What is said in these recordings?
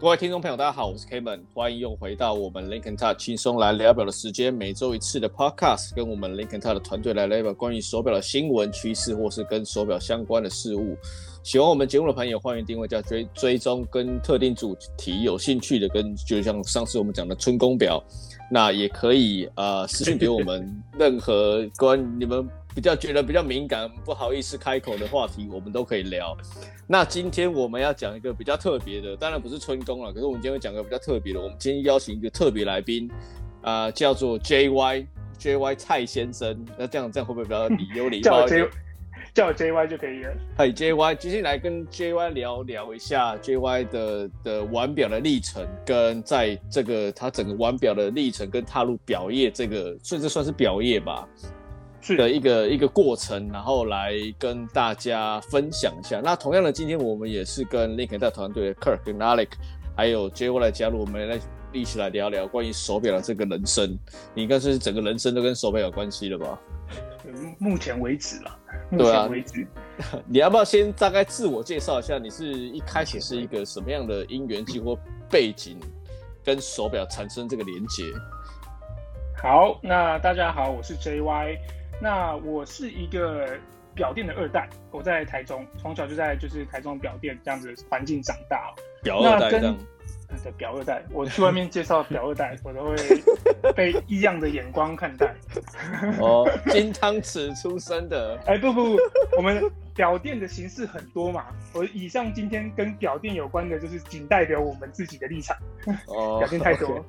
各位听众朋友，大家好，我是 Kevin，欢迎又回到我们 Lincoln Tech 轻松来聊表的时间，每周一次的 Podcast，跟我们 Lincoln Tech 的团队来聊表关于手表的新闻趋势，或是跟手表相关的事物。喜欢我们节目的朋友，欢迎订阅加追追踪，跟特定主题有兴趣的，跟就像上次我们讲的春宫表，那也可以呃私信给我们 任何关你们。比较觉得比较敏感，不好意思开口的话题，我们都可以聊。那今天我们要讲一个比较特别的，当然不是春宫了，可是我们今天会讲个比较特别的。我们今天邀请一个特别来宾，啊、呃，叫做 JY JY 蔡先生。那这样这样会不会比较有礼貌一点？叫我 JY 就可以了。嗨，JY，今天来跟 JY 聊聊一下 JY 的的玩表的历程，跟在这个他整个玩表的历程，跟踏入表业这个，甚至算是表业吧。的一个一个过程，然后来跟大家分享一下。那同样的，今天我们也是跟 Lincoln Tech 团队的 Kirk 跟 Alex，还有 JY 来加入，我们来一起来聊聊关于手表的这个人生。你应该是整个人生都跟手表有关系了吧？目前为止了，目前为止。啊、你要不要先大概自我介绍一下？你是一开始是一个什么样的因缘际或背景，跟手表产生这个连接？好，那大家好，我是 JY。那我是一个表店的二代，我在台中，从小就在就是台中表店这样子环境长大。表二代这样，对，表二代，我去外面介绍表二代，我都会被异样的眼光看待。哦，金汤匙出身的？哎、欸，不不不，我们表店的形式很多嘛。我以上今天跟表店有关的，就是仅代表我们自己的立场。哦，表店太多。Okay.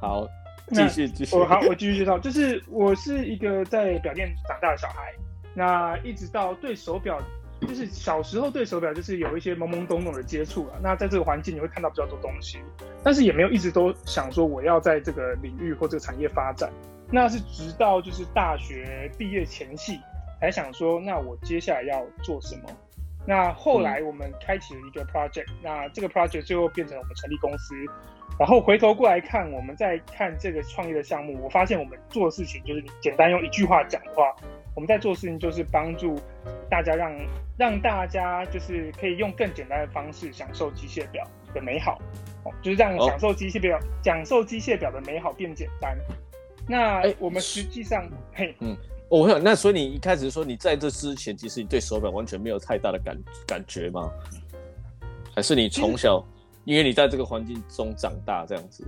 好。继续继续，我好，我继续介绍，就是我是一个在表店长大的小孩，那一直到对手表，就是小时候对手表就是有一些懵懵懂懂的接触了。那在这个环境你会看到比较多东西，但是也没有一直都想说我要在这个领域或这个产业发展。那是直到就是大学毕业前夕才想说，那我接下来要做什么？那后来我们开启了一个 project，那这个 project 最后变成我们成立公司。然后回头过来看，我们在看这个创业的项目，我发现我们做的事情就是简单用一句话讲的话，我们在做事情就是帮助大家让让大家就是可以用更简单的方式享受机械表的美好，哦，就是让享受机械表、享受机械表的美好变简单。那我们实际上，嘿，嗯，我想，那所以你一开始说你在这之前，其实你对手表完全没有太大的感感觉吗？还是你从小？因为你在这个环境中长大，这样子，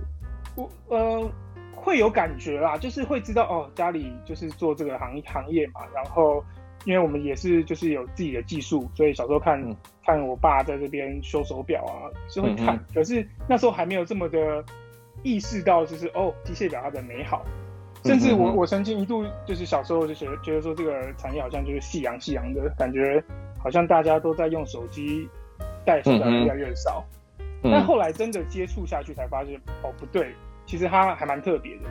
我呃会有感觉啦，就是会知道哦，家里就是做这个行行业嘛，然后因为我们也是就是有自己的技术，所以小时候看、嗯、看我爸在这边修手表啊，是会看、嗯，可是那时候还没有这么的意识到，就是哦，机械表它的美好，甚至我、嗯、我曾经一度就是小时候就觉得觉得说这个产业好像就是夕阳夕阳的感觉，好像大家都在用手机戴手表越来越少。嗯但后来真的接触下去，才发现哦，不对，其实它还蛮特别的，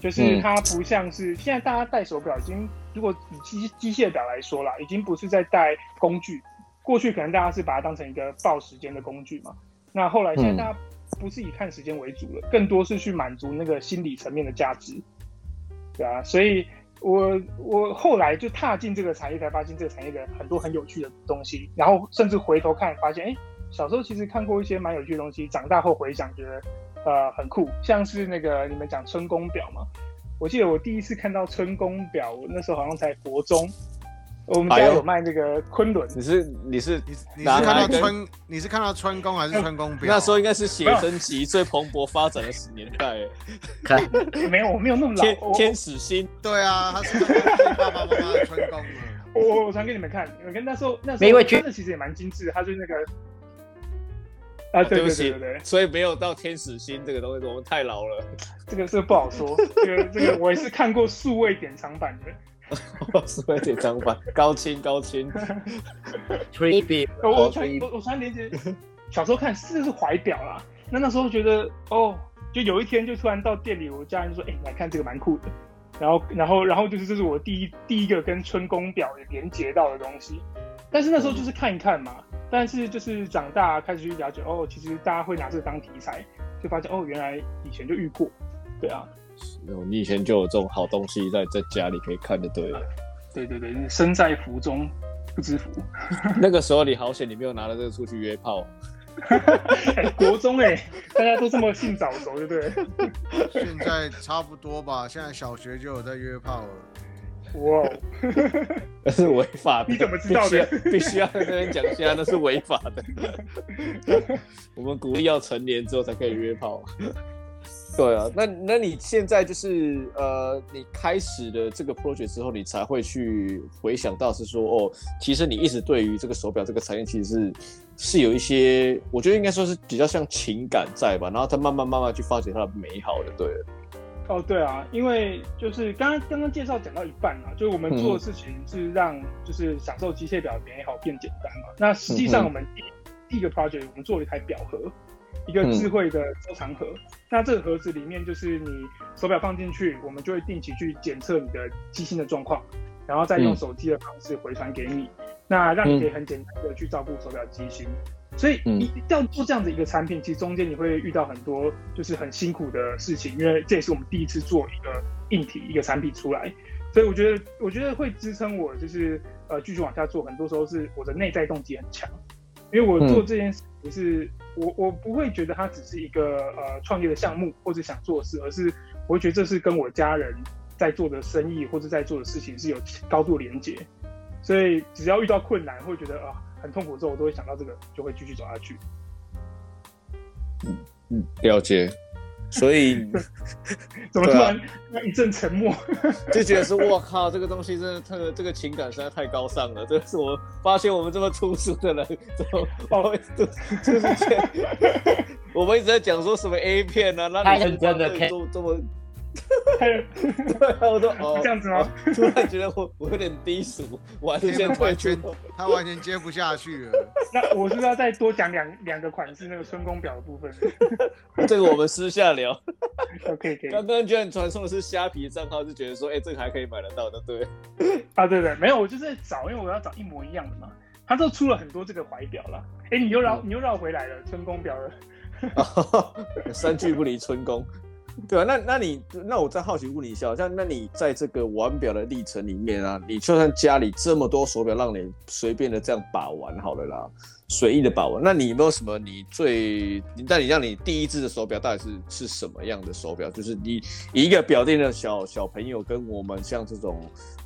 就是它不像是现在大家戴手表，已经如果以机机械表来说啦，已经不是在戴工具。过去可能大家是把它当成一个报时间的工具嘛，那后来现在大家不是以看时间为主了，更多是去满足那个心理层面的价值，对啊，所以我我后来就踏进这个产业，才发现这个产业的很多很有趣的东西，然后甚至回头看发现，哎。小时候其实看过一些蛮有趣的东西，长大后回想觉得，呃，很酷，像是那个你们讲春宫表嘛。我记得我第一次看到春宫表，我那时候好像才国中，我们家有卖那个昆仑。你是你是你是看到春你是看到春宫还是春宫表？那时候应该是写真集最蓬勃发展的十年代。看，没有，我没有那么老。天，天使星，对啊，他是爸爸妈妈的春宫。我我传给你们看，你们看那时候那时候真的其实也蛮精致，它就是那个。啊，对不起，对所以没有到天使星这个东西，我们太老了，这个是不好说。这个这个我也是看过数位典藏版的，数位典藏版，高清高清。Three B，我我传我我传连接，小时候看是是怀表啦，那那时候觉得哦，就有一天就突然到店里，我家人就说，哎、欸，来看这个蛮酷的，然后然后然后就是这是我第一第一个跟春宫表连接到的东西，但是那时候就是看一看嘛。嗯但是就是长大开始去了解哦，其实大家会拿这个当题材，就发现哦，原来以前就遇过，对啊，你以前就有这种好东西在在家里可以看的，对了，对对对，身在福中不知福。那个时候你好险，你没有拿了这个出去约炮。欸、国中哎、欸，大家都这么性早熟，对不对？现在差不多吧，现在小学就有在约炮了。哇、那是违法的，你怎么知道的？必须要跟人讲一下，那是违法的。我们鼓励要成年之后才可以约炮。对啊，那那你现在就是呃，你开始的这个 project 之后，你才会去回想到是说，哦，其实你一直对于这个手表这个产业，其实是是有一些，我觉得应该说是比较像情感在吧，然后它慢慢慢慢去发掘它的美好的，对。哦，对啊，因为就是刚刚刚刚介绍讲到一半啊，就是我们做的事情是让就是享受机械表的美好变简单嘛。那实际上我们第、嗯、第一个 project 我们做了一台表盒。一个智慧的收藏盒，嗯，那这个盒子里面就是你手表放进去，我们就会定期去检测你的机芯的状况，然后再用手机的方式回传给你，嗯，那让你可以很简单的去照顾手表机芯。所以你要做这样子一个产品，其实中间你会遇到很多就是很辛苦的事情，因为这也是我们第一次做一个硬体一个产品出来，所以我觉得我觉得会支撑我就是呃继续往下做，很多时候是我的内在动机很强。因为我做这件事情是，我我不会觉得它只是一个呃创业的项目或者想做的事，而是我会觉得这是跟我家人在做的生意或者在做的事情是有高度连结，所以只要遇到困难会觉得啊很痛苦之后，我都会想到这个，就会继续走下去。嗯嗯，了解。所以 怎么突然那一阵沉默，就觉得说，我靠，这个东西真的，这个这个情感实在太高尚了。这是我发现我们这么粗俗的人，怎么 哦，就就是这，我们一直在讲说什么 A 片啊，那你真的这这么。对，我说 哦，这样子吗？突然觉得我我有点低俗，完全完全他完全接不下去了。那我是不是要再多讲两两个款式那个春宫表的部分？这个我们私下聊。OK，可以。刚刚居然传送的是虾皮的账号，就觉得说，哎、欸，这个还可以买得到的，对。啊，对对，没有，我就是在找，因为我要找一模一样的嘛。他都出了很多这个怀表了，哎、欸，你又绕、嗯、你又绕回来了，春宫表了。三句不离春宫。对啊，那那你那我再好奇问你一下，像那你在这个玩表的历程里面啊，你就算家里这么多手表让你随便的这样把玩好了啦，随意的把玩，那你有没有什么你最，那你让你第一只的手表到底是是什么样的手表？就是你一个表店的小小朋友跟我们像这种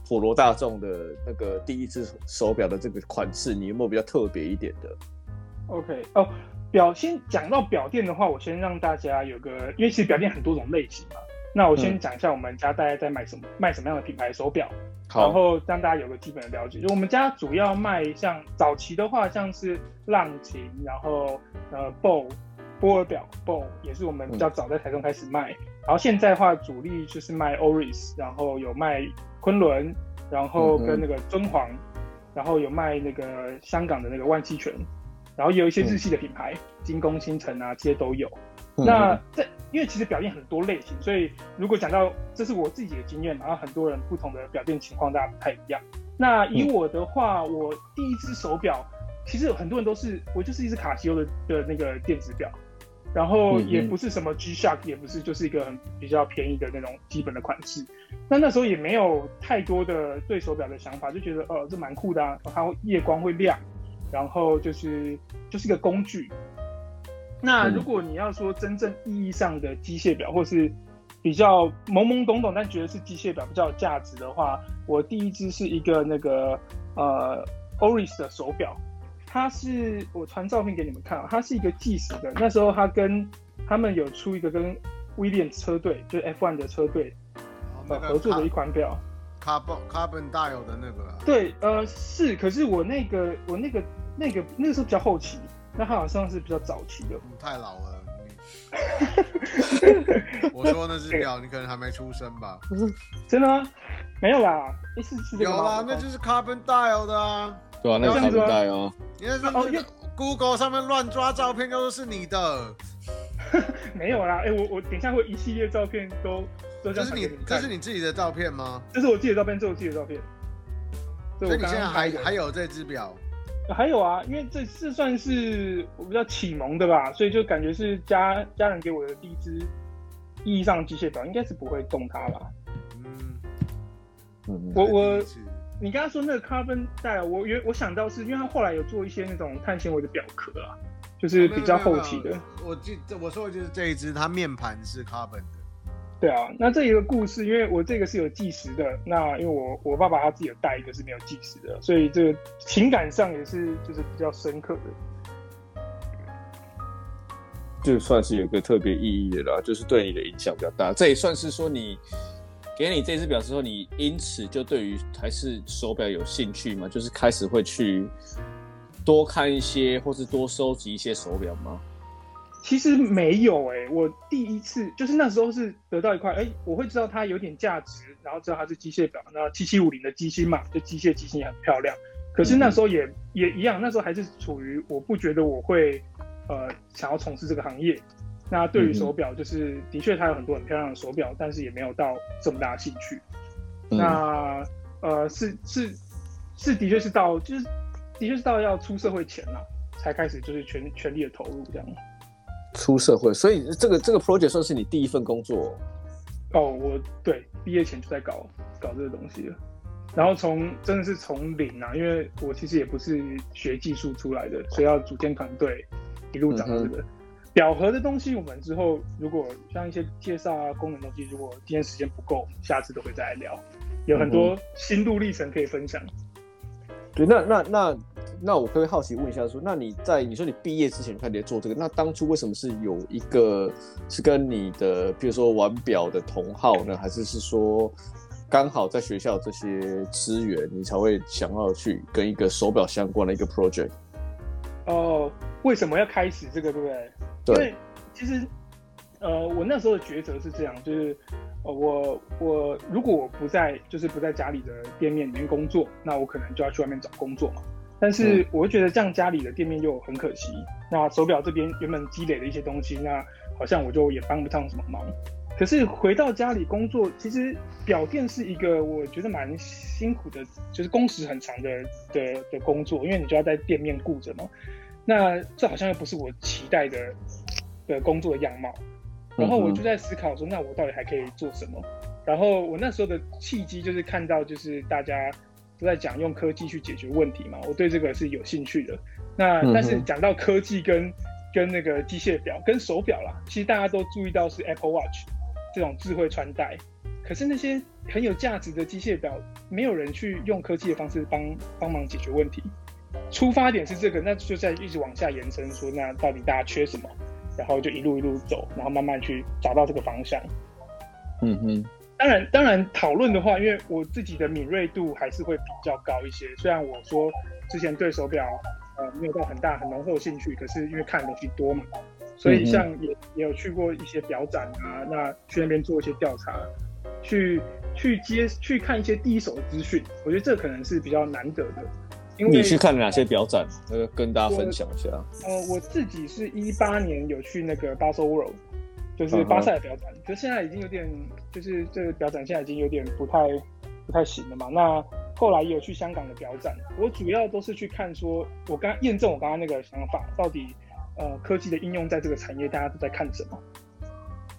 普罗大众的那个第一只手表的这个款式，你有没有比较特别一点的？OK，哦、表先讲到表店的话，我先让大家有个，因为其实表店很多种类型嘛。那我先讲一下我们家大概在卖什么，嗯、卖什么样的品牌手表，然后让大家有个基本的了解。就我们家主要卖像早期的话，像是浪琴，然后呃 BOW 波尔表 BOW 也是我们比较早在台中开始卖。嗯、然后现在的话，主力就是卖 Oris，然后有卖昆仑，然后跟那个尊皇、嗯，然后有卖那个香港的那个万炘泉。然后也有一些日系的品牌，精、嗯、工、星辰啊，这些都有。嗯、那这因为其实表店很多类型，所以如果讲到这是我自己的经验，然后很多人不同的表店情况大家不太一样。那以我的话，嗯、我第一只手表，其实很多人都是我就是一只卡西欧的的那个电子表，然后也不是什么 G-Shock，也不是就是一个很比较便宜的那种基本的款式。那那时候也没有太多的对手表的想法，就觉得哦、呃、这蛮酷的啊，它会夜光会亮。然后就是就是一个工具。那如果你要说真正意义上的机械表，或是比较懵懵懂懂但觉得是机械表比较有价值的话，我第一只是一个那个呃 Oris 的手表，它是我传照片给你们看，它是一个计时的。那时候它跟他们有出一个跟威廉车队，就是 F1 的车队呃合作的一款表。Carbon Carbon Dial 的那个、啊，对，呃，是，可是我那个我那个那个那个是比较后期，那他好像是比较早期的。你太老了，我说那只表，你可能还没出生吧？不是，真的吗？没有啦，欸、是是有啦，那就是 Carbon Dial 的啊。对啊，那是 Carbon Dial 哦。你那是 Google 上面乱抓照片，都是你的。没有啦，哎、欸，我我等一下会一系列照片都。这是你，这是你自己的照片吗？这是我自己的照片，这是我自己的照片。所以你现在还还有这只表？还有啊，因为这是算是我比较启蒙的吧，所以就感觉是家家人给我的第一只意义上的机械表，应该是不会动它吧。嗯，嗯我我你刚刚说那个 carbon dial，我原我想到是因为他后来有做一些那种碳纤维的表壳啊，就是比较后期的。我记这我说的就是这一只，它面盘是 carbon 的。对啊，那这一个故事，因为我这个是有计时的，那因为我我爸爸他自己有带一个是没有计时的，所以这个情感上也是就是比较深刻的。就算是有个特别意义的啦，就是对你的影响比较大。这也算是说你给你这只表之后，你因此就对于还是手表有兴趣吗？就是开始会去多看一些，或是多收集一些手表吗？其实没有哎、欸，我第一次就是那时候是得到一块，哎、欸，我会知道它有点价值，然后知道它是机械表，那七七五零的机芯嘛，就机械机芯也很漂亮。可是那时候也、嗯、也一样，那时候还是处于我不觉得我会呃想要从事这个行业。那对于手表，就是、嗯、的确它有很多很漂亮的手表，但是也没有到这么大的兴趣。嗯、那呃是是是的确是到就是的确是到要出社会前了，才开始就是全全力的投入这样。出社会，所以这个这个 project 算是你第一份工作哦。哦，我对毕业前就在搞搞这个东西了，然后从真的是从零啊，因为我其实也不是学技术出来的，所以要组建团队，一路长到这个表盒的东西。我们之后如果像一些介绍啊功能东西，如果今天时间不够，下次都会再来聊，有很多心路历程可以分享。对，那那那。那我可以好奇问一下，说，那你在你说你毕业之前开始做这个，那当初为什么是有一个是跟你的，比如说玩表的同好呢，还是是说刚好在学校这些资源，你才会想要去跟一个手表相关的一个 project？哦，为什么要开始这个，对不对？对。因为其实，呃，我那时候的抉择是这样，就是，呃，我我如果我不在，就是不在家里的店面里面工作，那我可能就要去外面找工作嘛。但是我会觉得这样家里的店面又很可惜。那手表这边原本积累的一些东西，那好像我就也帮不上什么忙。可是回到家里工作，其实表店是一个我觉得蛮辛苦的，就是工时很长的的的工作，因为你就要在店面顾着嘛。那这好像又不是我期待的的工作的样貌。然后我就在思考说，那我到底还可以做什么？然后我那时候的契机就是看到，就是大家。都在讲用科技去解决问题嘛，我对这个是有兴趣的。那但是讲到科技跟跟那个机械表跟手表啦，其实大家都注意到是 Apple Watch 这种智慧穿戴，可是那些很有价值的机械表，没有人去用科技的方式帮帮忙解决问题。出发点是这个，那就在一直往下延伸说，那到底大家缺什么？然后就一路一路走，然后慢慢去找到这个方向。嗯哼。当然，当然，讨论的话，因为我自己的敏锐度还是会比较高一些。虽然我说之前对手表呃没有到很大很浓厚的兴趣，可是因为看的东西多嘛，所以像也也有去过一些表展啊，那去那边做一些调查，去去接去看一些第一手的资讯，我觉得这可能是比较难得的。因为你去看了哪些表展？呃，跟大家分享一下。呃，我自己是一八年有去那个 Baselworld。就是巴塞的表展，可是现在已经有点，就是这个表展现在已经有点不太不太行了嘛。那后来也有去香港的表展，我主要都是去看说，我刚验证我刚刚那个想法，到底呃科技的应用在这个产业，大家都在看什么？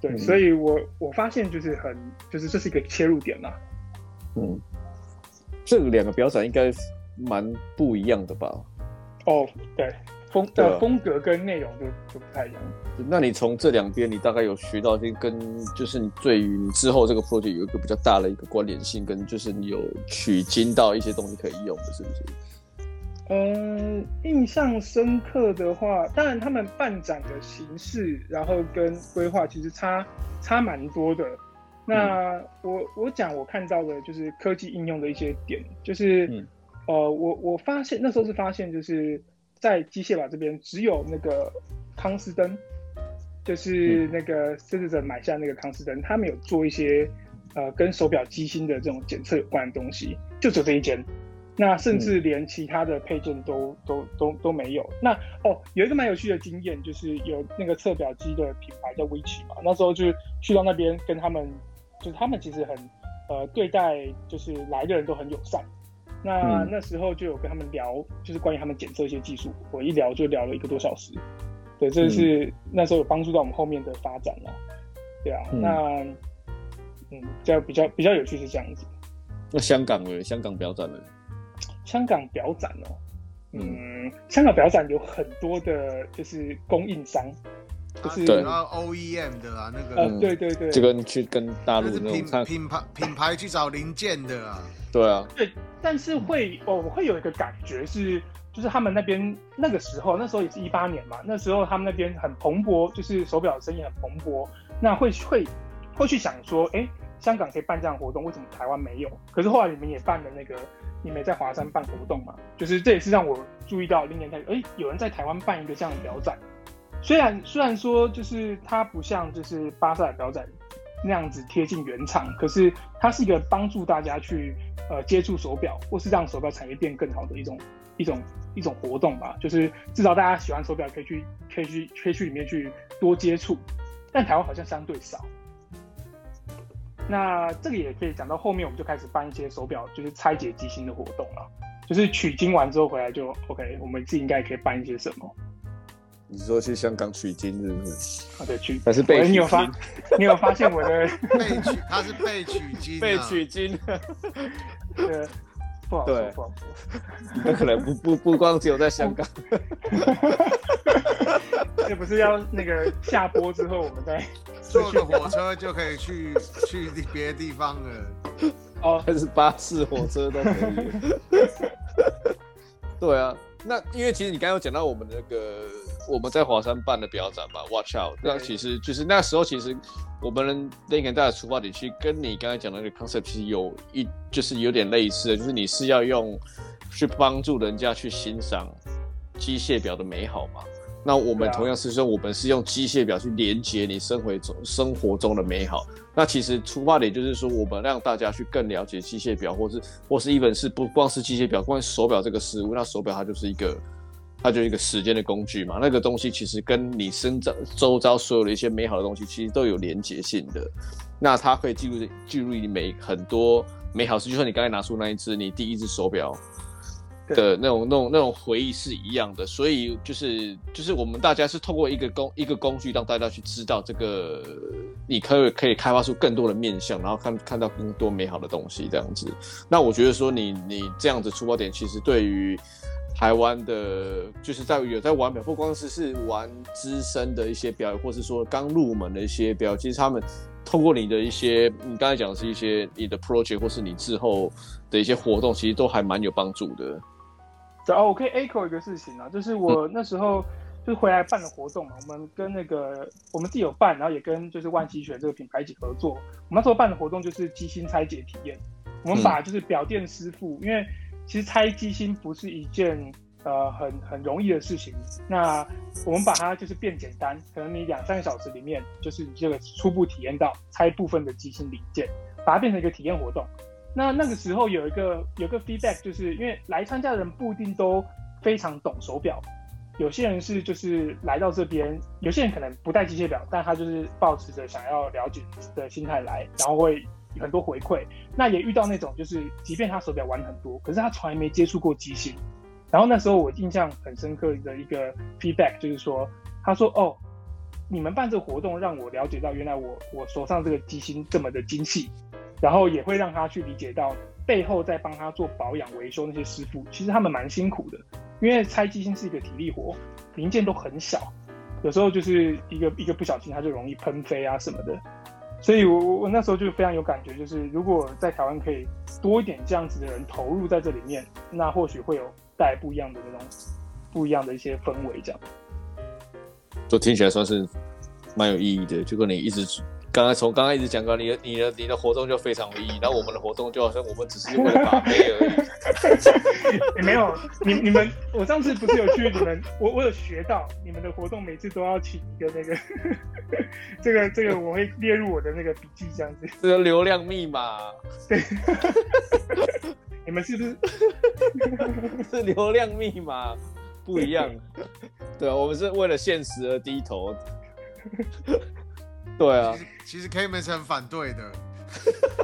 对，嗯、所以我我发现就是很，就是这是一个切入点啦。嗯，这两个表展应该蛮不一样的吧？哦，对。风的、啊、风格跟内容就就不太一样。那你从这两边，你大概有学到一些跟，就是你对于你之后这个 project 有一个比较大的一个关联性，跟就是你有取经到一些东西可以用的，是不是？嗯，印象深刻的话，当然他们办展的形式，然后跟规划其实差差蛮多的。那、嗯、我我讲我看到的就是科技应用的一些点，就是、嗯、呃，我我发现那时候是发现就是。在机械表这边，只有那个康斯登，就是那个狮子者买下那个康斯登，他们有做一些呃跟手表机芯的这种检测有关的东西，就只有这一间。那甚至连其他的配件都、嗯、都都都没有。那哦，有一个蛮有趣的经验，就是有那个测表机的品牌叫 Wichi 嘛，那时候就去到那边跟他们，就是他们其实很呃对待就是来的人都很友善。那那时候就有跟他们聊，就是关于他们检测一些技术。我一聊就聊了一个多小时，对，这是那时候有帮助到我们后面的发展了。对啊，嗯那嗯，这样比较比较有趣是这样子。那香港呢？香港表展呢？香港表展哦，嗯，香港表展有很多的，就是供应商，就是对 OEM 的啊，那个，呃，对对对，这个去跟大陆那种品牌品牌去找零件的啊，对啊，对，但是会哦，会有一个感觉是，就是他们那边那个时候，那时候也是一八年嘛，那时候他们那边很蓬勃，就是手表生意很蓬勃，那会会会去想说，哎，香港可以办这样活动，为什么台湾没有？可是后来你们也办了那个。你们在华山办活动嘛？就是这也是让我注意到，零年代，哎，有人在台湾办一个这样的表展。虽然虽然说，就是它不像就是巴塞尔表展那样子贴近原厂，可是它是一个帮助大家去呃接触手表，或是让手表产业变更好的一种一种一种活动吧。就是至少大家喜欢手表，可以去可以去可以去里面去多接触。但台湾好像相对少。那这个也可以讲到后面，我们就开始办一些手表，就是拆解机芯的活动了。就是取经完之后回来就 OK，我们自己应该可以办一些什么？你说去香港取经是不是？啊，对，取还是被取经？你有发？你有发现我的被取？他是被取经、啊，被取经。对，不好说，不好说。那可能不不不光只有在香港。这不是要那个下播之后，我们再 坐个火车就可以去去别的地方了。哦，还是巴士、火车都可以。对啊，那因为其实你刚刚有讲到我们那个我们在华山办的表展嘛，Watch Out。那其实就是那时候，其实我们 Dot 的出发点，其实跟你刚才讲的那个 concept 其实有一就是有点类似的，就是你是要用去帮助人家去欣赏机械表的美好嘛。那我们同样是说，我们是用机械表去连接你生活中生活中的美好。那其实出发点就是说，我们让大家去更了解机械表，或是或是 even 是不光是机械表，光是手表这个事物。那手表它就是一个，它就是一个时间的工具嘛。那个东西其实跟你生长周遭所有的一些美好的东西，其实都有连接性的。那它可以记录记录你每很多美好事，就像你刚才拿出那一只你第一只手表。的那种、那种、那种回忆是一样的，所以就是就是我们大家是透过一个工一个工具，让大家去知道这个，你可以可以开发出更多的面向，然后看看到更多美好的东西这样子。那我觉得说你你这样子出发点，其实对于台湾的，就是在有在玩表，不光是是玩资深的一些表，或是说刚入门的一些表，其实他们透过你的一些，你刚才讲的是一些你的 project，或是你之后的一些活动，其实都还蛮有帮助的。哦，我可以 echo 一个事情啊，就是我那时候就是回来办的活动嘛，我们跟那个我们自己有办，然后也跟就是万希泉这个品牌一起合作。我们那时候办的活动就是机芯拆解体验，我们把就是表店师傅，因为其实拆机芯不是一件呃很很容易的事情，那我们把它就是变简单，可能你两三个小时里面就是你这个初步体验到拆部分的机芯零件，把它变成一个体验活动。那那个时候有一个有一个 feedback，就是因为来参加的人不一定都非常懂手表，有些人是就是来到这边，有些人可能不戴机械表，但他就是抱持着想要了解的心态来，然后会很多回馈。那也遇到那种就是，即便他手表玩很多，可是他从来没接触过机芯。然后那时候我印象很深刻的一个 feedback 就是说，他说：“哦，你们办这个活动让我了解到，原来我我手上这个机芯这么的精细。”然后也会让他去理解到背后在帮他做保养维修那些师傅，其实他们蛮辛苦的，因为拆机芯是一个体力活，零件都很小，有时候就是一个一个不小心，它就容易喷飞啊什么的。所以我我那时候就非常有感觉，就是如果在台湾可以多一点这样子的人投入在这里面，那或许会有带不一样的那种不一样的一些氛围，这样。都听起来算是蛮有意义的，就跟你一直。刚刚从刚刚一直讲到你的你的你的活动就非常有意义，然后我们的活动就好像我们只是为了把妹 而已。也 没有，你你们我上次不是有去你们，我我有学到你们的活动每次都要请一个那个，这个这个我会列入我的那个笔记这样子。这个流量密码。对。你们是不是？是流量密码不一样。对啊，我们是为了现实而低头。对啊，其实，其实 K 门是很反对的。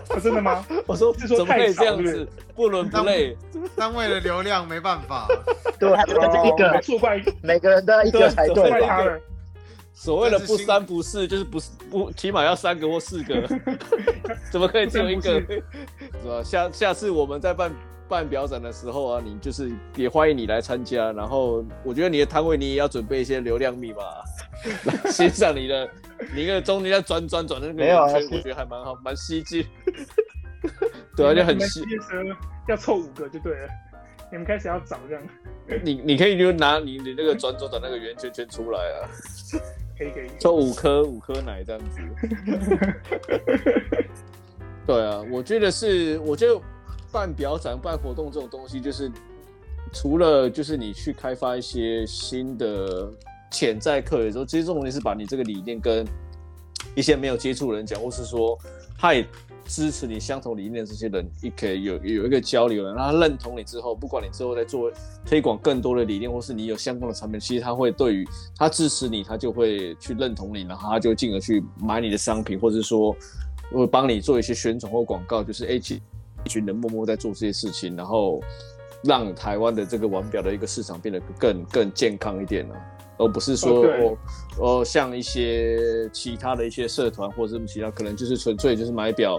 哦，真的吗？我说怎么可以这样子，不伦不类。但为了流量没办法。对，一个错怪每个人都要一个才对。所谓的不三不四，就是不不起码要三个或四个，怎么可以只有一个？是吧？下下次我们再办办表展的时候啊，你就是也欢迎你来参加。然后我觉得你的摊位你也要准备一些流量密码，来 欣赏你的你那个中间要转转转的那个圆圈，我觉得还蛮好，蛮吸睛。对啊，就很吸。要凑五个就对了。你们开始要找这样，你你可以就拿你你那个转转转那个圆圈圈出来啊，可 以可以，抽五颗五颗奶这样子。对啊，我觉得是，我觉得办表展办活动这种东西，就是除了就是你去开发一些新的潜在客人的时候，其实这种东西是把你这个理念跟一些没有接触人讲，或是说他也。支持你相同理念的这些人，也可以有有一个交流，了他认同你之后，不管你之后在做推广更多的理念，或是你有相关的产品，其实他会对于他支持你，他就会去认同你，然后他就进而去买你的商品，或者说会帮你做一些宣传或广告，就是一群一群人默默在做这些事情，然后让台湾的这个腕表的一个市场变得更更健康一点了。而不是说哦，哦，像一些其他的一些社团或者什么其他，可能就是纯粹就是买表，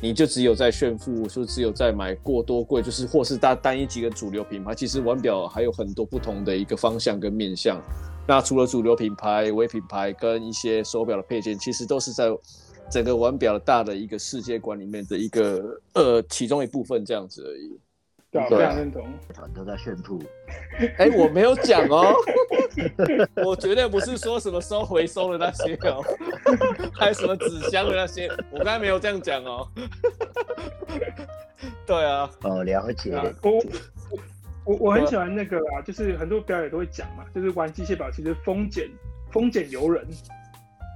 你就只有在炫富，说只有在买过多贵，就是或是单单一几个主流品牌。其实腕表还有很多不同的一个方向跟面向。那除了主流品牌、微品牌跟一些手表的配件，其实都是在整个腕表大的一个世界观里面的一个呃其中一部分这样子而已。对，非常认同。团都在炫富。哎、欸，我没有讲哦，我绝对不是说什么收回收的那些哦，还有什么纸箱的那些，我刚才没有这样讲哦。对啊。哦，了解。啊、我我我很喜欢那个啊，就是很多表演都会讲嘛，就是玩机械表其实风险风险由人。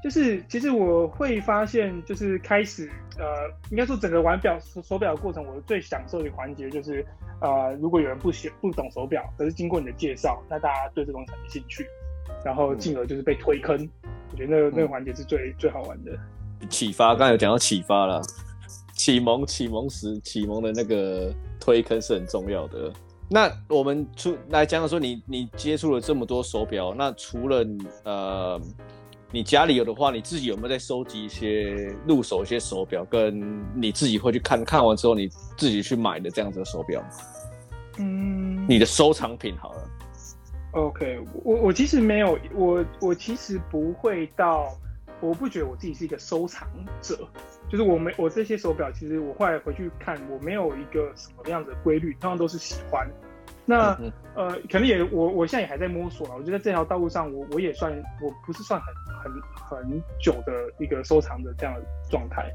就是其实我会发现，就是开始呃，应该说整个玩表手手表的过程，我最享受的环节就是。呃，如果有人不喜不懂手表，可是经过你的介绍，那大家对这种产生兴趣，然后进而就是被推坑，嗯、我觉得那个那个环节是最、嗯、最好玩的。启发，刚才有讲到启发了，启蒙启蒙时启蒙的那个推坑是很重要的。那我们出来讲说你，你你接触了这么多手表，那除了呃。你家里有的话，你自己有没有在收集一些入手一些手表，跟你自己会去看看完之后你自己去买的这样子的手表？嗯，你的收藏品好了。OK，我我其实没有，我我其实不会到，我不觉得我自己是一个收藏者，就是我没我这些手表，其实我后来回去看，我没有一个什么样子的规律，通常都是喜欢。那呃，可能也我我现在也还在摸索啊。我觉得这条道路上我，我我也算我不是算很很很久的一个收藏的这样的状态。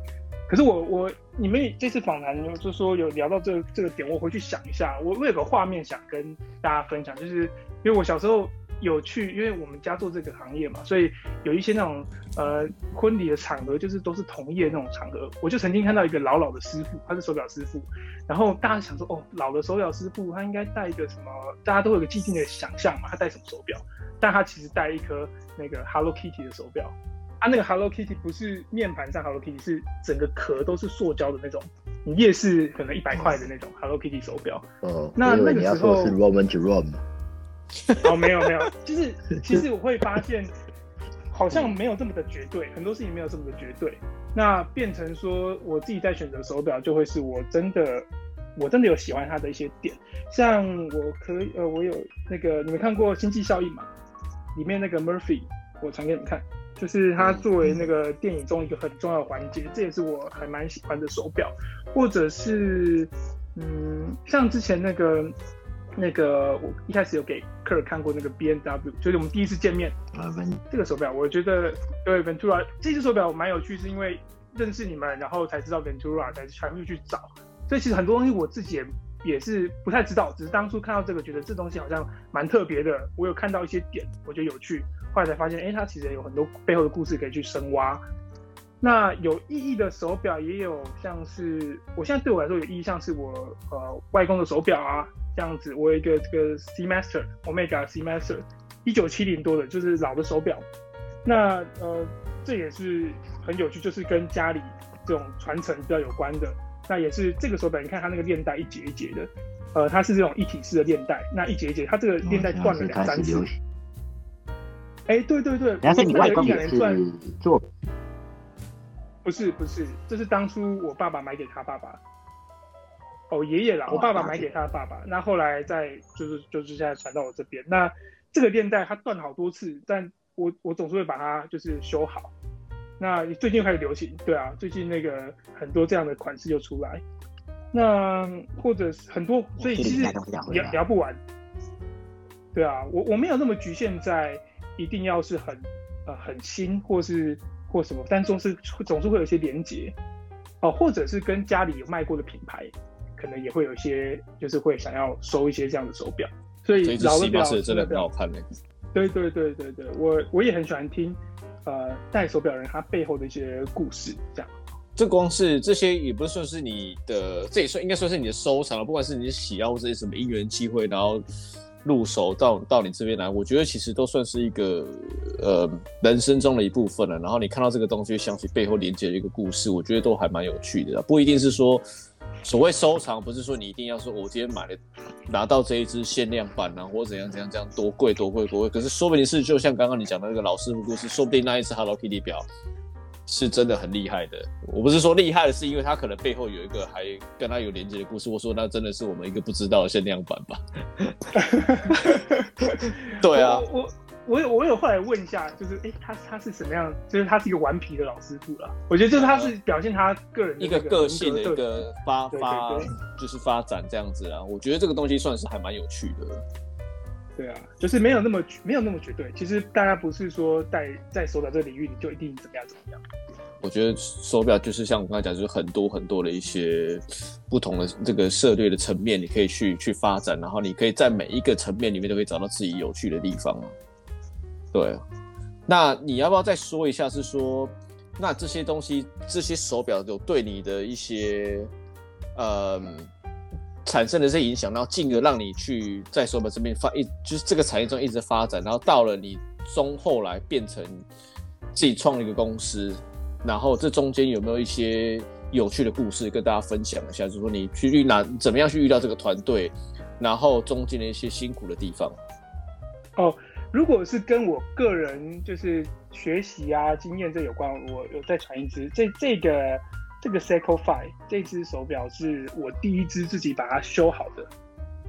可是我我你们这次访谈就是说有聊到这个、这个点，我回去想一下，我我有个画面想跟大家分享，就是因为我小时候。有去，因为我们家做这个行业嘛，所以有一些那种呃婚礼的场合，就是都是同业那种场合。我就曾经看到一个老老的师傅，他是手表师傅，然后大家想说，哦，老的手表师傅，他应该戴一个什么？大家都有个既定的想象嘛，他戴什么手表？但他其实戴一颗那个 Hello Kitty 的手表，啊，那个 Hello Kitty 不是面盘上 Hello Kitty，是整个壳都是塑胶的那种，你夜市可能一百块的那种 Hello Kitty 手表。哦，那那个时候是 Roman Jerome。哦，没有没有，就是 其实我会发现，好像没有这么的绝对，很多事情没有这么的绝对。那变成说，我自己在选择手表，就会是我真的，我真的有喜欢它的一些点。像我可以，呃，我有那个，你们看过《星际效应》吗？里面那个 Murphy，我传给你们看，就是它作为那个电影中一个很重要的环节，这也是我还蛮喜欢的手表。或者是，嗯，像之前那个。那个我一开始有给客人看过那个 B N W，就是我们第一次见面。这个手表，我觉得对 Ventura 这只手表蛮有趣，是因为认识你们，然后才知道 Ventura，才全部去找。所以其实很多东西我自己也也是不太知道，只是当初看到这个，觉得这东西好像蛮特别的。我有看到一些点，我觉得有趣，后来才发现，哎，它其实有很多背后的故事可以去深挖。那有意义的手表也有，像是我现在对我来说有意义，像是我呃外公的手表啊。这样子，我有一个这个 Seamaster Omega Seamaster，一九七零多的，就是老的手表。那呃，这也是很有趣，就是跟家里这种传承比较有关的。那也是这个手表，你看它那个链带一节一节的，呃，它是这种一体式的链带。那一节一节，它这个链带断了两三次。哎，对对对，然后你外公也是做，不是不是，这是当初我爸爸买给他爸爸。哦，爷爷啦，我爸爸买给他的爸爸，那后来再就是就是现在传到我这边。那这个链带它断好多次，但我我总是会把它就是修好。那最近开始流行，对啊，最近那个很多这样的款式就出来。那或者是很多，所以其实聊聊不完。对啊，我我没有那么局限在一定要是很呃很新或是或什么，但总是总是会有一些连接哦，或者是跟家里有卖过的品牌。可能也会有一些，就是会想要收一些这样的手表，所以老的表真的很好看嘞。对对对对对，我我也很喜欢听，呃，戴手表人他背后的一些故事，这样。这光是这些也不是算是你的，这也算应该算是你的收藏了。不管是你的喜好，或者是什么因缘机会，然后入手到到你这边来，我觉得其实都算是一个呃人生中的一部分了。然后你看到这个东西，想起背后连接的一个故事，我觉得都还蛮有趣的。不一定是说。所谓收藏，不是说你一定要说，我今天买了拿到这一支限量版啊，或者怎样怎样怎样多贵多贵多贵。可是说不定是就像刚刚你讲的那个老师傅故事，说不定那一只 Hello Kitty 表是真的很厉害的。我不是说厉害的是因为它可能背后有一个还跟它有连接的故事。我说那真的是我们一个不知道的限量版吧？对啊。我有我有后来问一下，就是哎、欸，他他是什么样？就是他是一个顽皮的老师傅了。我觉得就是他是表现他个人一个个性的一个发发，就是发展这样子啊。我觉得这个东西算是还蛮有趣的。对啊，就是没有那么没有那么绝对。其实大家不是说在在手表这个领域你就一定怎么样怎么样。我觉得手表就是像我刚才讲，就是很多很多的一些不同的这个涉猎的层面，你可以去去发展，然后你可以在每一个层面里面都可以找到自己有趣的地方。对，那你要不要再说一下？是说，那这些东西，这些手表有对你的一些，呃，产生的这些影响，然后进而让你去在手表这边发一，就是这个产业中一直发展，然后到了你中后来变成自己创了一个公司，然后这中间有没有一些有趣的故事跟大家分享一下？就是说你去遇哪，怎么样去遇到这个团队，然后中间的一些辛苦的地方。哦。如果是跟我个人就是学习啊经验这有关，我有再传一支。这这个这个 Seiko Five 这只手表是我第一只自己把它修好的，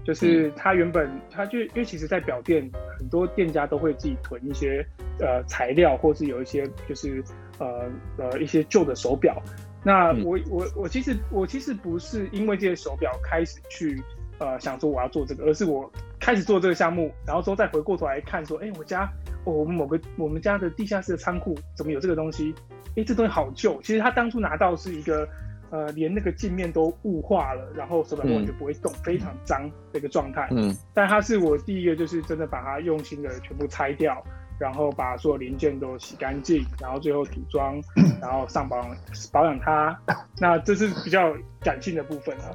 就是它原本它就因为其实，在表店很多店家都会自己囤一些呃材料，或是有一些就是呃呃一些旧的手表。那我我我其实我其实不是因为这些手表开始去。呃，想说我要做这个，而是我开始做这个项目，然后之后再回过头来看，说，哎，我家，哦，我们某个我们家的地下室的仓库怎么有这个东西？哎，这东西好旧。其实他当初拿到是一个，呃，连那个镜面都雾化了，然后手表完全不会动，嗯、非常脏的一个状态。嗯。但它是我第一个，就是真的把它用心的全部拆掉，然后把所有零件都洗干净，然后最后组装，然后上保养保养它。那这是比较感性的部分啊。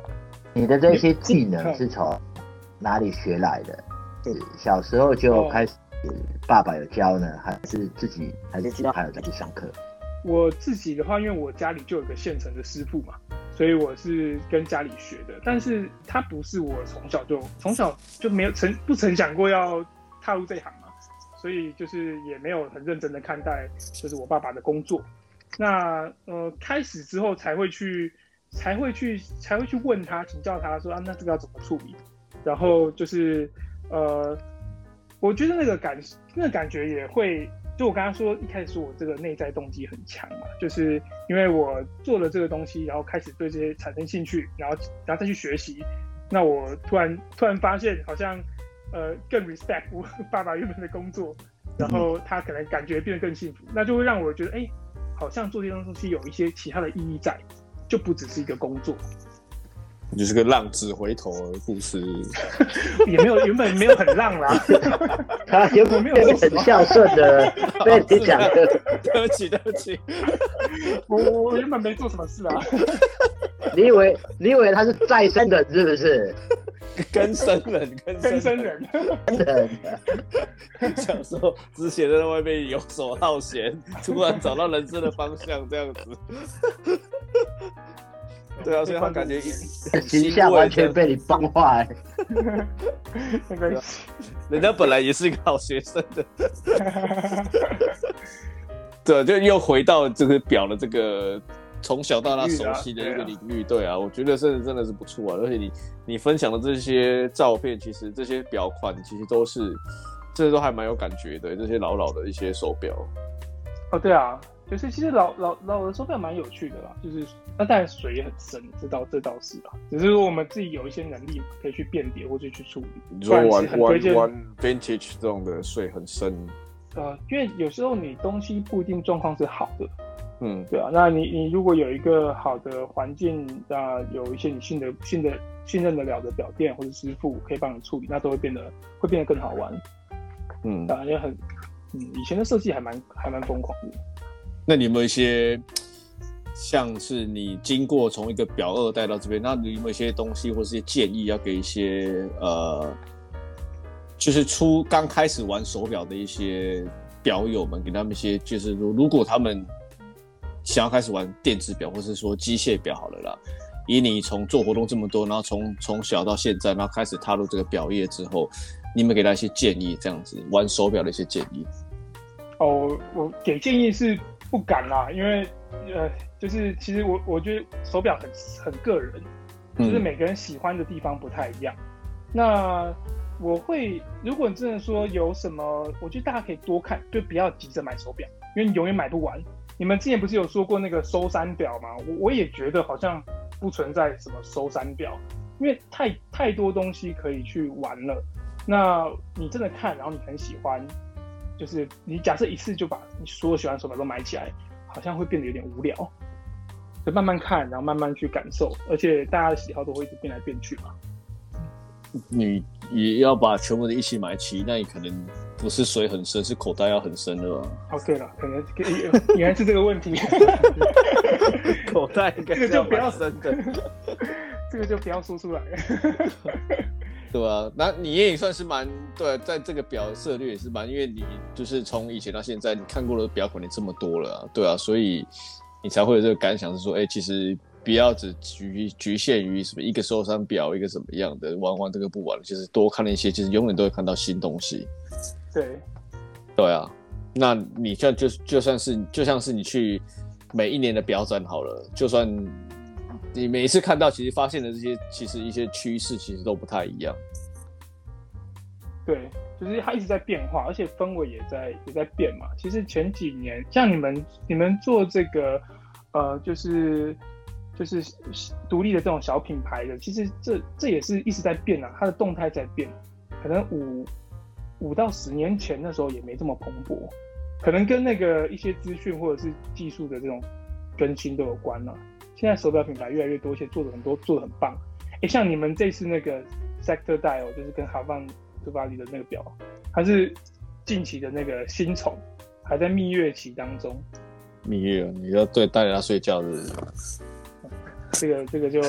你的这些技能是从哪里学来的？是小时候就开始，爸爸有教呢，还是自己还是知道还有再去上课？我自己的话，因为我家里就有个现成的师傅嘛，所以我是跟家里学的。但是他不是我从小就从小就没有曾不曾想过要踏入这一行嘛，所以就是也没有很认真的看待就是我爸爸的工作。那呃开始之后才会去。才会去才会去问他请教他说啊，那这个要怎么处理？然后就是呃，我觉得那个感那感觉也会，就我刚刚说一开始说我这个内在动机很强嘛，就是因为我做了这个东西，然后开始对这些产生兴趣，然后然后再去学习，那我突然突然发现好像呃更 respect 我爸爸原本的工作，然后他可能感觉变得更幸福，那就会让我觉得哎，好像做这些东西有一些其他的意义在。就不只是一个工作，就是个浪子回头的故事，也没有原本没有很浪啦，他原本没有很孝顺的，被你讲的，对不起对不起，我我原本没做什么事啊，你以为你以为他是再生的，是不是？更生人，更生人，生人，小时候之前在外面游手好闲，突然找到人生的方向，这样子。对啊，所以他感觉形象 完全被你崩坏。没关系，人家本来也是一个好学生的。对，就又回到这个表的这个从小到大熟悉的一个领域。对啊，我觉得真的真的是不错啊。而且你你分享的这些照片，其实这些表款其实都是，这些都还蛮有感觉的。这些老老的一些手表。哦，对啊。就是其实老老老的手表蛮有趣的啦，就是那当然水也很深，这倒这倒是啦。只是说我们自己有一些能力可以去辨别或者去处理。你说玩玩玩 vintage 这种的水很深。呃，因为有时候你东西不一定状况是好的，嗯，对啊。那你你如果有一个好的环境，那有一些你信得信得信任得了的表店或者师傅可以帮你处理，那都会变得会变得更好玩。嗯，当然也很，嗯，以前的设计还蛮还蛮疯狂的。那你有没有一些，像是你经过从一个表二代到这边，那你有没有一些东西或是些建议要给一些呃，就是初刚开始玩手表的一些表友们，给他们一些，就是如如果他们想要开始玩电子表或是说机械表好了啦，以你从做活动这么多，然后从从小到现在，然后开始踏入这个表业之后，你有没有给他一些建议？这样子玩手表的一些建议？哦，我给建议是。不敢啦，因为呃，就是其实我我觉得手表很很个人，就是每个人喜欢的地方不太一样。嗯、那我会，如果你真的说有什么，我觉得大家可以多看，就不要急着买手表，因为你永远买不完。你们之前不是有说过那个收山表吗？我我也觉得好像不存在什么收山表，因为太太多东西可以去玩了。那你真的看，然后你很喜欢。就是你假设一次就把你所有喜欢的手表都买起来，好像会变得有点无聊。就慢慢看，然后慢慢去感受，而且大家的喜好都会一直变来变去嘛。你也要把全部的一起买齐，那你可能不是水很深，是口袋要很深的吧？哦，对了，可能原来是这个问题。口袋这个就不要深的，这个就不要说出来。对啊，那你也算是蛮对，在这个表策略也是蛮，因为你就是从以前到现在，你看过的表可能这么多了啊，对啊，所以你才会有这个感想，是说，哎、欸，其实不要只局局限于什么一个收藏表，一个怎么样的，玩玩这个不玩，其实多看了一些，其实永远都会看到新东西。对，对啊，那你像就就算是就像是你去每一年的表展好了，就算。你每一次看到，其实发现的这些，其实一些趋势，其实都不太一样。对，就是它一直在变化，而且氛围也在也在变嘛。其实前几年，像你们你们做这个，呃，就是就是独立的这种小品牌的，其实这这也是一直在变啊，它的动态在变。可能五五到十年前那时候也没这么蓬勃，可能跟那个一些资讯或者是技术的这种更新都有关了。现在手表品牌越来越多，而且做的很多，做的很棒。哎，像你们这次那个 Sector Dial，就是跟 Havant 杜巴黎的那个表，它是近期的那个新宠，还在蜜月期当中。蜜月，你要对带着它睡觉是不是？这个这个就，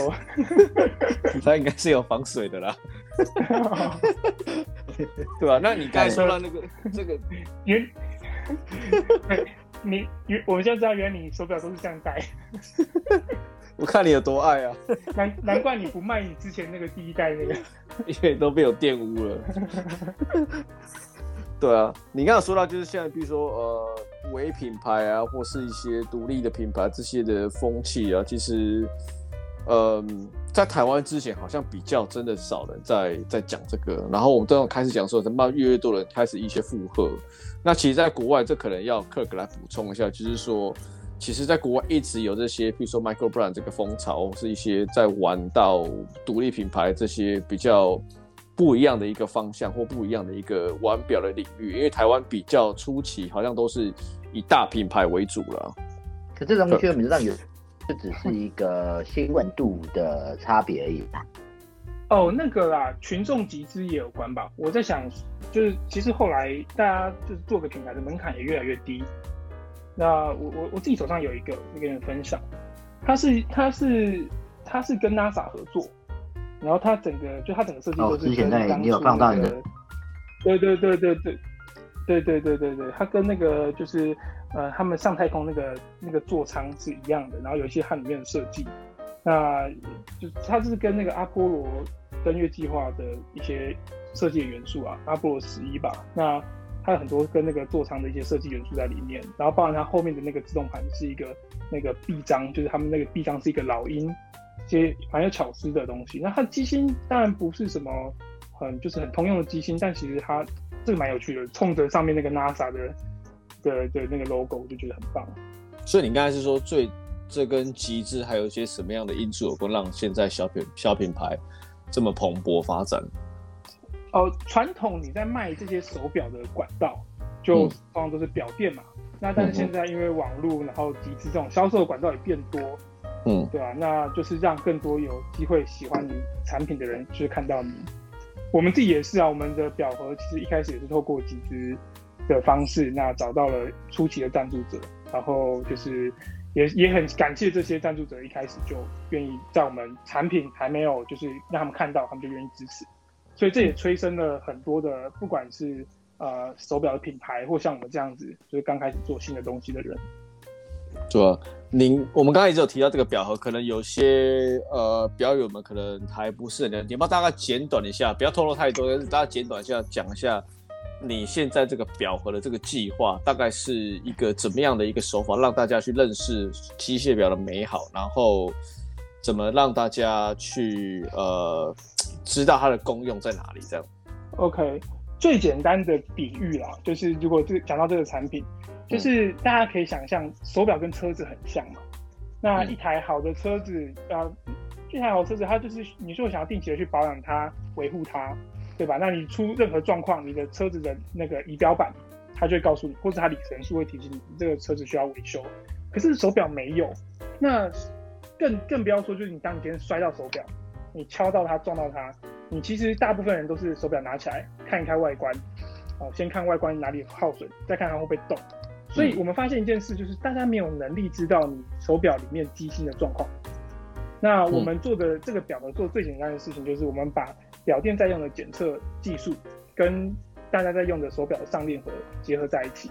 它应该是有防水的啦。对吧？那你刚才说到那个这个原。你原我们现在知道，原来你手表都是这样戴。我看你有多爱啊！难难怪你不卖你之前那个第一代那个，因为都被我玷污了。对啊，你刚刚说到就是现在，比如说呃，伪品牌啊，或是一些独立的品牌这些的风气啊，其实，嗯、呃，在台湾之前好像比较真的少人在在讲这个，然后我们都要开始讲说，怎么越来越多人开始一些附和。那其实，在国外，这可能要 Kirk 来补充一下，就是说，其实，在国外一直有这些，比如说 Micro Brand 这个风潮，或是一些在玩到独立品牌这些比较不一样的一个方向，或不一样的一个玩表的领域。因为台湾比较初期，好像都是以大品牌为主了。可这东西我们知道有，这只是一个新闻度的差别而已吧。哦，那个啦，群众集资也有关吧。我在想，就是其实后来大家就是做个品牌的门槛也越来越低。那我我我自己手上有一个，跟人分享，它是它是它是跟 NASA 合作，然后它整个就它整个设计都是跟当初、那个哦、你有放到你的，对对对对对对对对对对，它跟那个就是呃他们上太空那个那个座舱是一样的，然后有一些它里面的设计。那就它是跟那个阿波罗登月计划的一些设计元素啊，阿波罗十一吧。那它有很多跟那个座舱的一些设计元素在里面，然后包含它后面的那个自动盘是一个那个臂章，就是他们那个臂章是一个老鹰，一些蛮有巧思的东西。那它机芯当然不是什么很就是很通用的机芯，但其实它这个蛮有趣的，冲着上面那个 NASA 的的的那个 logo，我就觉得很棒。所以你刚才是说最这跟极致还有一些什么样的因素有关，让现在小品小品牌这么蓬勃发展？哦，传统你在卖这些手表的管道，就通常都是表店嘛。嗯、那但是现在因为网络，然后极致这种销售的管道也变多，嗯，对啊，那就是让更多有机会喜欢你产品的人去看到你。我们自己也是啊，我们的表盒其实一开始也是透过集资的方式，那找到了初期的赞助者。然后就是也也很感谢这些赞助者，一开始就愿意在我们产品还没有就是让他们看到，他们就愿意支持，所以这也催生了很多的，不管是呃手表的品牌，或像我们这样子，就是刚开始做新的东西的人。对啊，您我们刚才一直有提到这个表盒，可能有些呃表友们可能还不是很了解，你帮大概简短一下，不要透露太多，但是大家简短一下讲一下。你现在这个表盒的这个计划，大概是一个怎么样的一个手法，让大家去认识机械表的美好，然后怎么让大家去呃知道它的功用在哪里？这样。OK，最简单的比喻啦，就是如果这讲到这个产品，就是大家可以想象手表跟车子很像嘛。那一台好的车子，啊，一台好车子，它就是你说想要定期的去保养它、维护它。对吧？那你出任何状况，你的车子的那个仪表板，它就会告诉你，或者它里程数会提醒你，你这个车子需要维修。可是手表没有，那更更不要说，就是你当你今天摔到手表，你敲到它撞到它，你其实大部分人都是手表拿起来看一看外观，哦，先看外观哪里耗损，再看它会不会动。所以我们发现一件事，就是大家没有能力知道你手表里面机芯的状况。那我们做的这个表呢，做最简单的事情就是我们把表店在用的检测技术跟大家在用的手表的上链盒结合在一起，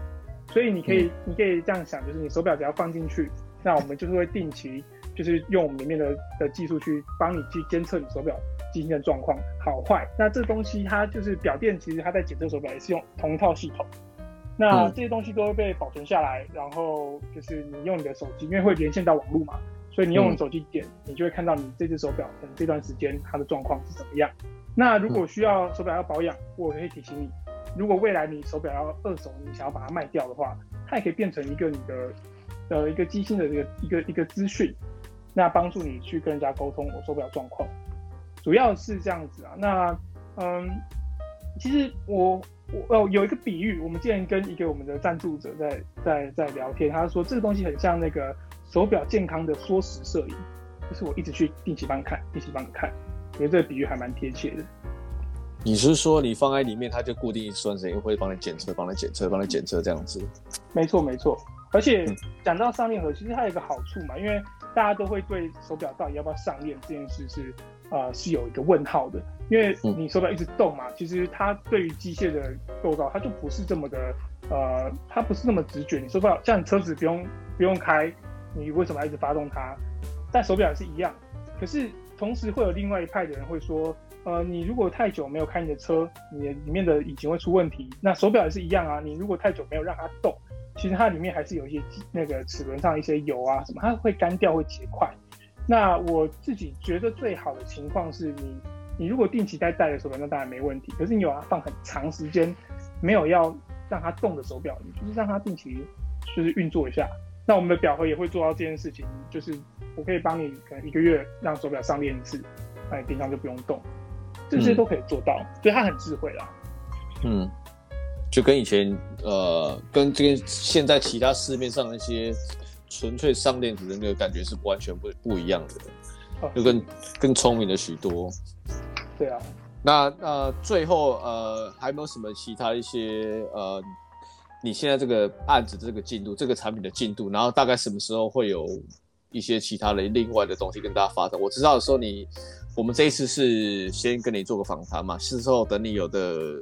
所以你可以，嗯、你可以这样想，就是你手表只要放进去，那我们就是会定期，就是用我们里面的的技术去帮你去监测你手表机芯的状况好坏。那这东西它就是表店其实它在检测手表也是用同一套系统，那这些东西都会被保存下来，然后就是你用你的手机，因为会连线到网络嘛，所以你用手机点，你就会看到你这只手表可能这段时间它的状况是怎么样。那如果需要手表要保养，我可以提醒你。如果未来你手表要二手，你想要把它卖掉的话，它也可以变成一个你的呃一个机芯的一个一个一个资讯，那帮助你去跟人家沟通我手表状况，主要是这样子啊。那嗯，其实我我哦有一个比喻，我们之前跟一个我们的赞助者在在在聊天，他说这个东西很像那个手表健康的缩时摄影，就是我一直去定期帮你看，定期帮你看。觉得这个比喻还蛮贴切的。你是说你放在里面，它就固定一段时间会帮你检测、帮你检测、帮你检测这样子？没错，没错。而且讲到上链盒，其实它有一个好处嘛，因为大家都会对手表到底要不要上链这件事是呃是有一个问号的，因为你手表一直动嘛，其实它对于机械的构造，它就不是这么的呃，它不是那么直觉。你手表像你车子不用不用开，你为什么要一直发动它？但手表也是一样，可是。同时会有另外一派的人会说，呃，你如果太久没有开你的车，你的里面的引擎会出问题。那手表也是一样啊，你如果太久没有让它动，其实它里面还是有一些那个齿轮上一些油啊什么，它会干掉会结块。那我自己觉得最好的情况是你，你如果定期在戴的手表，那当然没问题。可是你有要放很长时间没有要让它动的手表，你就是让它定期就是运作一下。那我们的表盒也会做到这件事情，就是。我可以帮你，可能一个月让手表上链一次，那你平常就不用动，这些都可以做到，嗯、所以它很智慧啦。嗯，就跟以前呃，跟这个现在其他市面上那些纯粹上链子的那个感觉是完全不不一样的，哦、就更更聪明了许多。对啊，那呃，最后呃，还有没有什么其他一些呃，你现在这个案子的这个进度，这个产品的进度，然后大概什么时候会有？一些其他的另外的东西跟大家发展。我知道的时候你，你我们这一次是先跟你做个访谈嘛，事后等你有的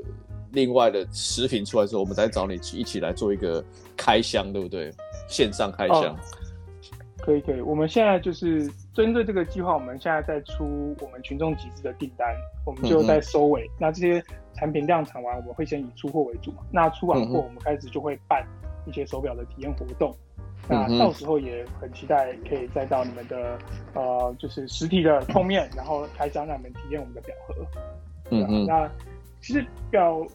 另外的食品出来之后，我们再找你一起来做一个开箱，对不对？线上开箱。哦，可以可以。我们现在就是针针对这个计划，我们现在在出我们群众集资的订单，我们就在收尾。嗯、那这些产品量产完，我们会先以出货为主嘛。那出完货，我们开始就会办一些手表的体验活动。嗯、那到时候也很期待可以再到你们的呃，就是实体的碰面，然后开箱让你们体验我们的表盒。嗯嗯。那其实表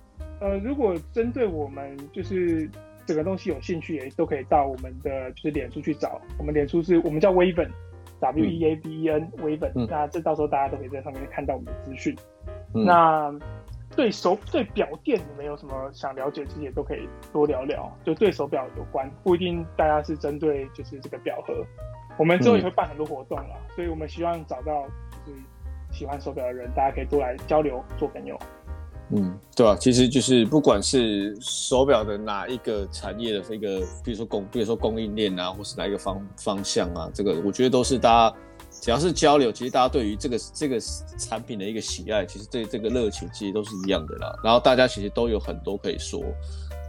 呃，如果针对我们就是。整个东西有兴趣也都可以到我们的就是脸书去找，我们脸书是我们叫 Waven，W E A V E N Waven，嗯、那这到时候大家都可以在上面看到我们的资讯。嗯、那对手对表店你们有什么想了解，其实也都可以多聊聊，就对手表有关，不一定大家是针对就是这个表盒，我们之后也会办很多活动啦，嗯、所以我们希望找到就是喜欢手表的人，大家可以多来交流做朋友。嗯，对啊，其实就是不管是手表的哪一个产业的这个，比如说供，比如说供应链啊，或是哪一个方方向啊，这个我觉得都是大家只要是交流，其实大家对于这个这个产品的一个喜爱，其实对这个热情其实都是一样的啦。然后大家其实都有很多可以说，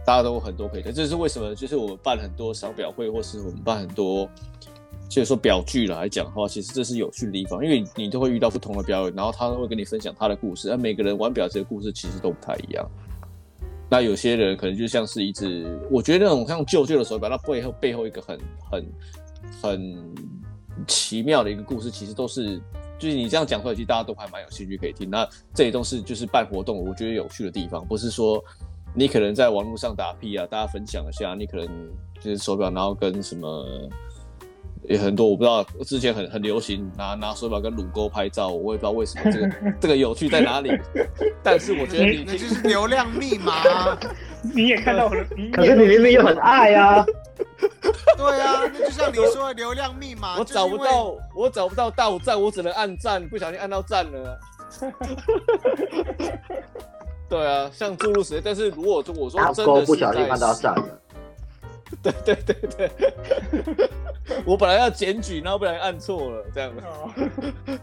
大家都有很多可以，这是为什么？就是我们办很多手表会，或是我们办很多。就是说表具来讲的话，其实这是有趣的地方，因为你都会遇到不同的表友，然后他会跟你分享他的故事。而每个人玩表这个故事其实都不太一样。那有些人可能就像是一只，我觉得那种像旧旧的手表，那背后背后一个很很很奇妙的一个故事，其实都是就是你这样讲出来，其实大家都还蛮有兴趣可以听。那这些都是就是办活动，我觉得有趣的地方，不是说你可能在网络上打屁啊，大家分享一下，你可能就是手表，然后跟什么。也很多，我不知道之前很很流行拿拿手表跟乳沟拍照，我也不知道为什么这个 这个有趣在哪里。但是我觉得你那就是流量密码 啊，你也看到了，可是你明明又很爱啊。对啊，那就像你说的流量密码，我找不到，我找不到到站，我只能按赞，不小心按到站了。对啊，像注入时间，但是如果就我说真的是不小心按到站了。对对对对，我本来要检举，然后不小心按错了，这样子。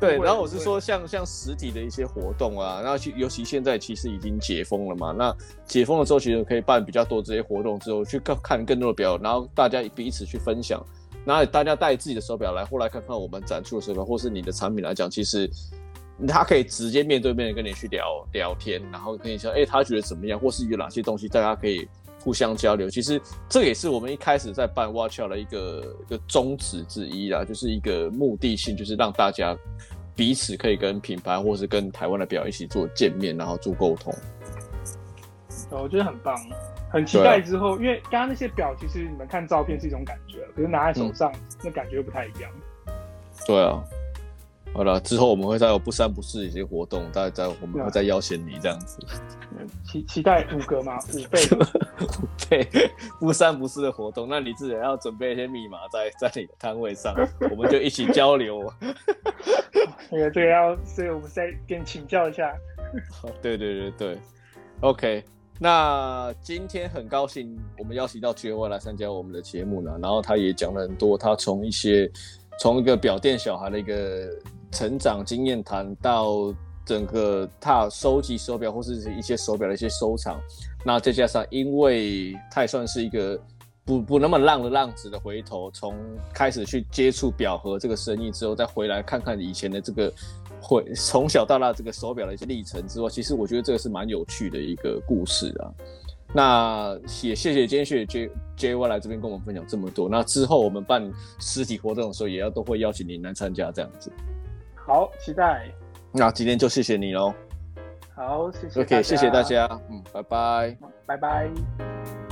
对，然后我是说像，像像实体的一些活动啊，然后去，尤其现在其实已经解封了嘛，那解封了之后，其实可以办比较多这些活动之后，去看看更多的表，然后大家彼此去分享，然后大家带自己的手表来，后来看看我们展出的手表，或是你的产品来讲，其实他可以直接面对面的跟你去聊聊天，然后跟你说，哎，他觉得怎么样，或是有哪些东西大家可以。互相交流，其实这也是我们一开始在办 Watch Out 的一个一个宗旨之一啦，就是一个目的性，就是让大家彼此可以跟品牌或是跟台湾的表一起做见面，然后做沟通。我觉得很棒，很期待之后，啊、因为刚刚那些表，其实你们看照片是一种感觉，可是拿在手上，嗯、那感觉又不太一样。对啊。好了，之后我们会再有不三不四的一些活动，大家再我们会再邀请你这样子。期期待五个吗？五倍？五倍不三不四的活动，那你自己要准备一些密码在在你的摊位上，我们就一起交流。那个这个要，所以我们再跟你请教一下。对对对对，OK。那今天很高兴我们邀请到 JY 来参加我们的节目呢，然后他也讲了很多，他从一些从一个表店小孩的一个。成长经验谈到整个他收集手表或是一些手表的一些收藏，那再加上因为他也算是一个不不那么浪的浪子的回头，从开始去接触表盒这个生意之后，再回来看看以前的这个会从小到大这个手表的一些历程之外，其实我觉得这个是蛮有趣的一个故事啊。那也谢谢今天谢谢 J JY 来这边跟我们分享这么多。那之后我们办实体活动的时候，也要都会邀请您来参加这样子。好，期待。那今天就谢谢你喽。好，谢谢。OK，谢谢大家。嗯，拜拜。拜拜。